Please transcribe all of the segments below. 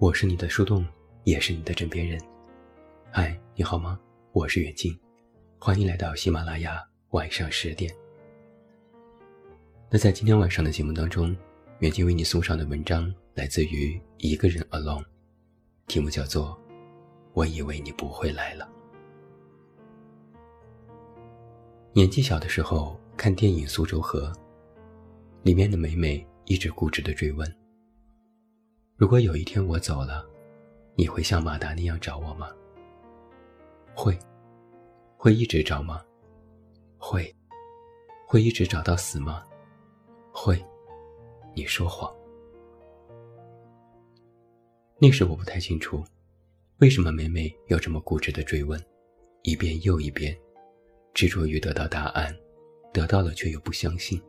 我是你的树洞，也是你的枕边人。嗨，你好吗？我是远近，欢迎来到喜马拉雅晚上十点。那在今天晚上的节目当中，远近为你送上的文章来自于一个人 alone，题目叫做《我以为你不会来了》。年纪小的时候看电影《苏州河》，里面的美美一直固执的追问。如果有一天我走了，你会像马达那样找我吗？会，会一直找吗？会，会一直找到死吗？会，你说谎。那时我不太清楚，为什么美美要这么固执的追问，一遍又一遍，执着于得到答案，得到了却又不相信。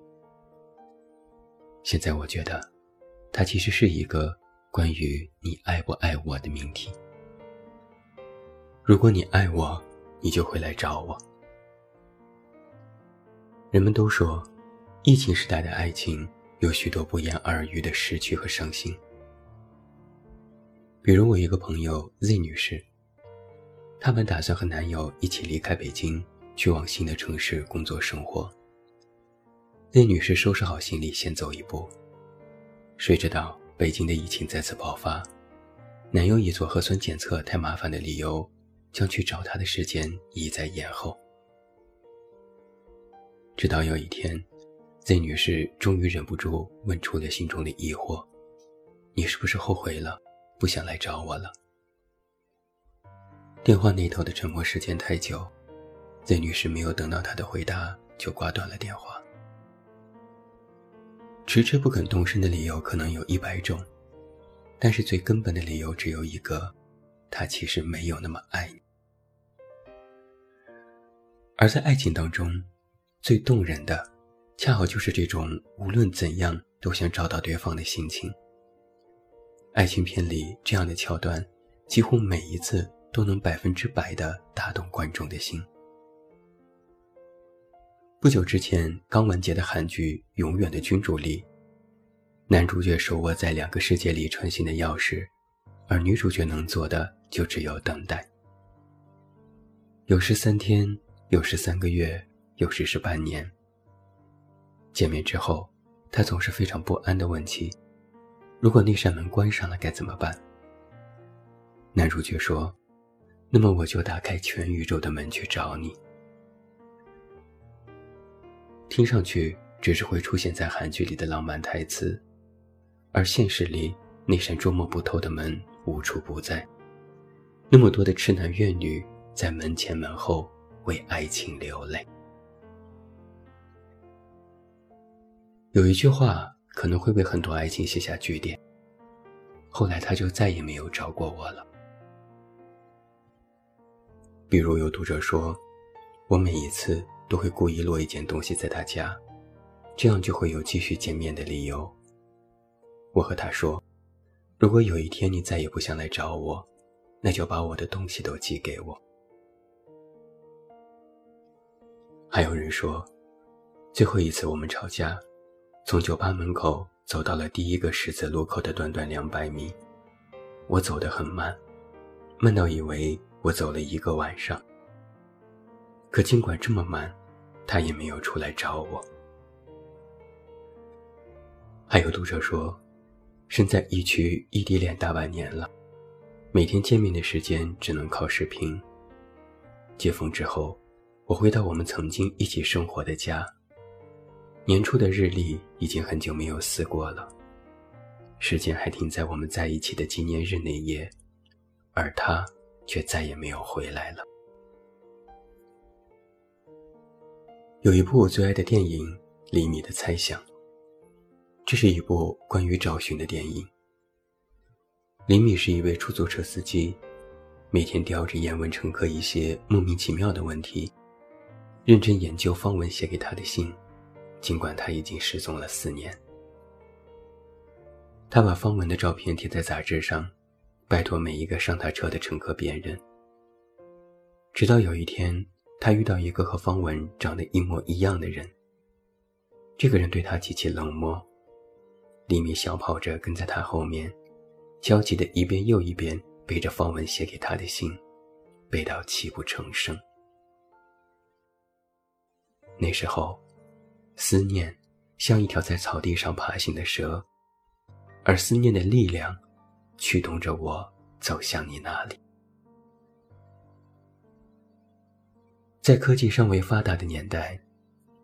现在我觉得，它其实是一个。关于你爱不爱我的命题。如果你爱我，你就会来找我。人们都说，疫情时代的爱情有许多不言而喻的失去和伤心。比如我一个朋友 Z 女士，她本打算和男友一起离开北京，去往新的城市工作生活。Z 女士收拾好行李，先走一步，谁知道？北京的疫情再次爆发，男友以做核酸检测太麻烦的理由，将去找她的时间一再延后。直到有一天，Z 女士终于忍不住问出了心中的疑惑：“你是不是后悔了，不想来找我了？”电话那头的沉默时间太久，Z 女士没有等到他的回答，就挂断了电话。迟迟不肯动身的理由可能有一百种，但是最根本的理由只有一个：他其实没有那么爱你。而在爱情当中，最动人的，恰好就是这种无论怎样都想找到对方的心情。爱情片里这样的桥段，几乎每一次都能百分之百的打动观众的心。不久之前刚完结的韩剧《永远的君主》里，男主角手握在两个世界里穿行的钥匙，而女主角能做的就只有等待。有时三天，有时三个月，有时是半年。见面之后，他总是非常不安地问起：“如果那扇门关上了该怎么办？”男主角说：“那么我就打开全宇宙的门去找你。”听上去只是会出现在韩剧里的浪漫台词，而现实里那扇捉摸不透的门无处不在，那么多的痴男怨女在门前门后为爱情流泪。有一句话可能会为很多爱情写下句点，后来他就再也没有找过我了。比如有读者说，我每一次。都会故意落一件东西在他家，这样就会有继续见面的理由。我和他说，如果有一天你再也不想来找我，那就把我的东西都寄给我。还有人说，最后一次我们吵架，从酒吧门口走到了第一个十字路口的短短两百米，我走得很慢，慢到以为我走了一个晚上。可尽管这么慢。他也没有出来找我。还有读者说，身在疫区异地恋大半年了，每天见面的时间只能靠视频。解封之后，我回到我们曾经一起生活的家。年初的日历已经很久没有撕过了，时间还停在我们在一起的纪念日那夜，而他却再也没有回来了。有一部我最爱的电影《厘米的猜想》，这是一部关于找寻的电影。李米是一位出租车司机，每天叼着烟问乘客一些莫名其妙的问题，认真研究方文写给他的信，尽管他已经失踪了四年。他把方文的照片贴在杂志上，拜托每一个上他车的乘客辨认。直到有一天。他遇到一个和方文长得一模一样的人。这个人对他极其冷漠，李米小跑着跟在他后面，焦急的一遍又一遍背着方文写给他的信，背到泣不成声。那时候，思念像一条在草地上爬行的蛇，而思念的力量驱动着我走向你那里。在科技尚未发达的年代，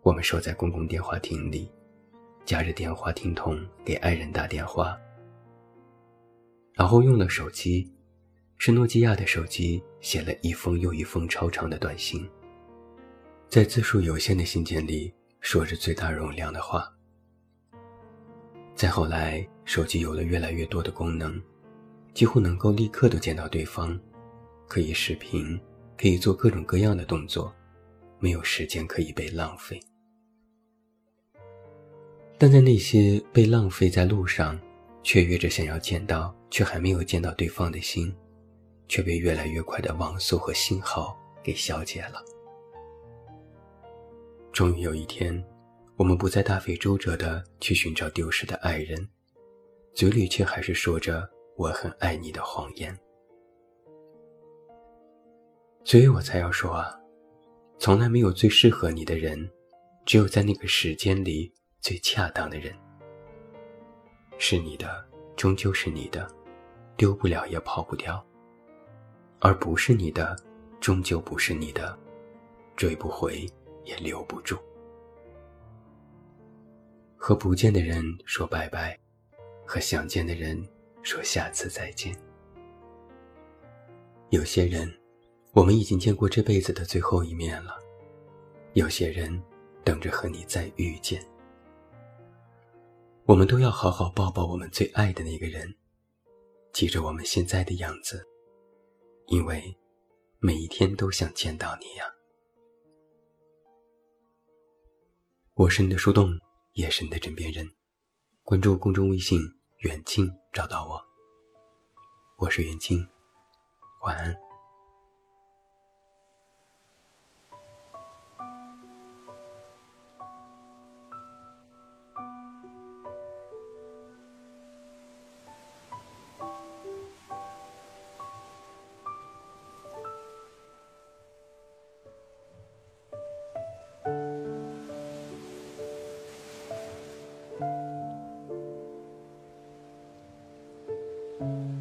我们守在公共电话亭里，夹着电话听筒给爱人打电话，然后用了手机，是诺基亚的手机，写了一封又一封超长的短信。在字数有限的信件里说着最大容量的话。再后来，手机有了越来越多的功能，几乎能够立刻的见到对方，可以视频，可以做各种各样的动作，没有时间可以被浪费。但在那些被浪费在路上，雀跃着想要见到却还没有见到对方的心，却被越来越快的网速和信号给消解了。终于有一天，我们不再大费周折的去寻找丢失的爱人，嘴里却还是说着“我很爱你”的谎言。所以我才要说啊，从来没有最适合你的人，只有在那个时间里最恰当的人。是你的，终究是你的，丢不了也跑不掉；而不是你的，终究不是你的，追不回。也留不住。和不见的人说拜拜，和想见的人说下次再见。有些人，我们已经见过这辈子的最后一面了；有些人，等着和你再遇见。我们都要好好抱抱我们最爱的那个人，记着我们现在的样子，因为每一天都想见到你呀。我是你的树洞，也是你的枕边人。关注公众微信“远近”，找到我。我是远近，晚安。thank you